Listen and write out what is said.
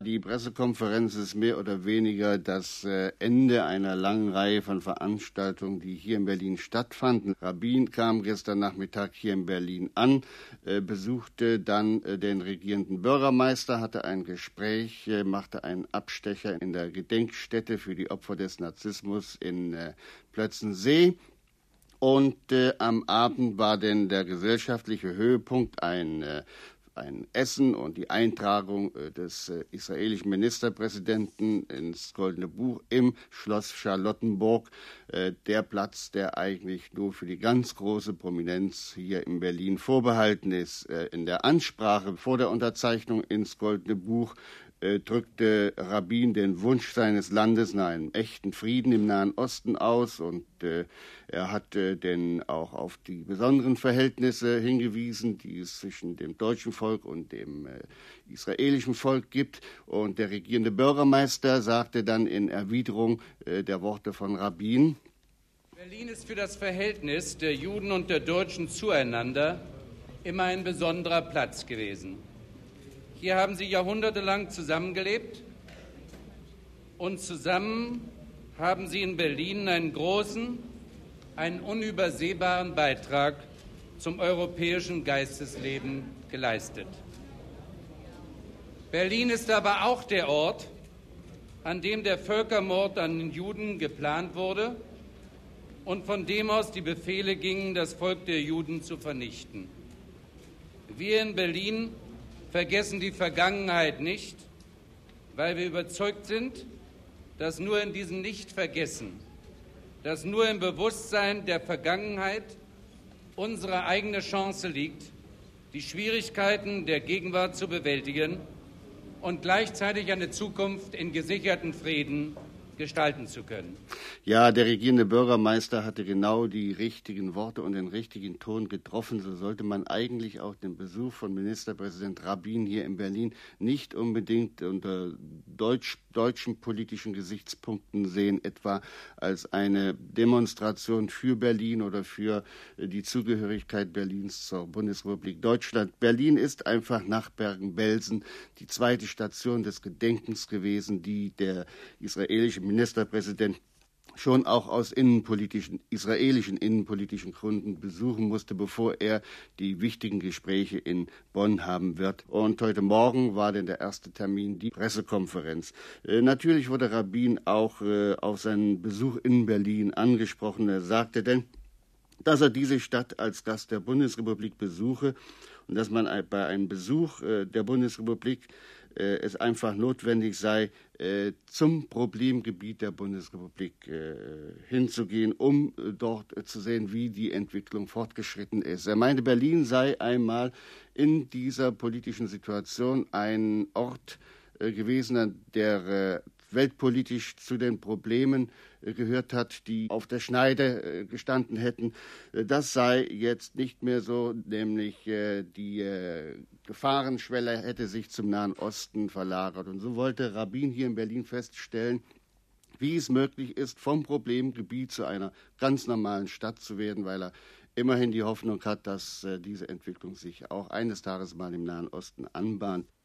Die Pressekonferenz ist mehr oder weniger das äh, Ende einer langen Reihe von Veranstaltungen, die hier in Berlin stattfanden. Rabin kam gestern Nachmittag hier in Berlin an, äh, besuchte dann äh, den regierenden Bürgermeister, hatte ein Gespräch, machte einen Abstecher in der Gedenkstätte für die Opfer des Narzissmus in Plötzensee. Und äh, am Abend war denn der gesellschaftliche Höhepunkt ein äh, ein Essen und die Eintragung äh, des äh, israelischen Ministerpräsidenten ins Goldene Buch im Schloss Charlottenburg, äh, der Platz, der eigentlich nur für die ganz große Prominenz hier in Berlin vorbehalten ist. In der Ansprache vor der Unterzeichnung ins Goldene Buch drückte Rabin den Wunsch seines Landes nach einem echten Frieden im Nahen Osten aus und er hat äh, denn auch auf die besonderen Verhältnisse hingewiesen, die es zwischen dem deutschen Volk und dem äh, israelischen Volk gibt. Und der regierende Bürgermeister sagte dann in Erwiderung äh, der Worte von Rabin, Berlin ist für das Verhältnis der Juden und der Deutschen zueinander immer ein besonderer Platz gewesen. Hier haben sie jahrhundertelang zusammengelebt und zusammen haben sie in Berlin einen großen, einen unübersehbaren Beitrag zum europäischen Geistesleben geleistet. Berlin ist aber auch der Ort, an dem der Völkermord an den Juden geplant wurde und von dem aus die Befehle gingen, das Volk der Juden zu vernichten. Wir in Berlin vergessen die Vergangenheit nicht, weil wir überzeugt sind, dass nur in diesem Nichtvergessen, dass nur im Bewusstsein der Vergangenheit unsere eigene Chance liegt, die Schwierigkeiten der Gegenwart zu bewältigen und gleichzeitig eine Zukunft in gesicherten Frieden gestalten zu können. Ja, der regierende Bürgermeister hatte genau die richtigen Worte und den richtigen Ton getroffen. So sollte man eigentlich auch den Besuch von Ministerpräsident Rabin hier in Berlin nicht unbedingt unter deutsch, deutschen politischen Gesichtspunkten sehen, etwa als eine Demonstration für Berlin oder für die Zugehörigkeit Berlins zur Bundesrepublik Deutschland. Berlin ist einfach nach Bergen-Belsen die zweite Station des Gedenkens gewesen, die der israelische Ministerpräsident schon auch aus innenpolitischen, israelischen innenpolitischen Gründen besuchen musste, bevor er die wichtigen Gespräche in Bonn haben wird. Und heute Morgen war denn der erste Termin die Pressekonferenz. Äh, natürlich wurde Rabin auch äh, auf seinen Besuch in Berlin angesprochen. Er sagte denn, dass er diese Stadt als Gast der Bundesrepublik besuche und dass man bei einem Besuch äh, der Bundesrepublik es einfach notwendig sei, äh, zum Problemgebiet der Bundesrepublik äh, hinzugehen, um dort zu sehen, wie die Entwicklung fortgeschritten ist. Er meinte, Berlin sei einmal in dieser politischen Situation ein Ort gewesen, der weltpolitisch zu den Problemen äh, gehört hat, die auf der Schneide äh, gestanden hätten. Äh, das sei jetzt nicht mehr so, nämlich die Gefahrenschwelle hätte sich zum Nahen Osten verlagert. Und so wollte Rabin hier in Berlin feststellen, wie es möglich ist, vom Problemgebiet zu einer ganz normalen Stadt zu werden, weil er immerhin die Hoffnung hat, dass diese Entwicklung sich auch eines Tages mal im Nahen Osten anbahnt.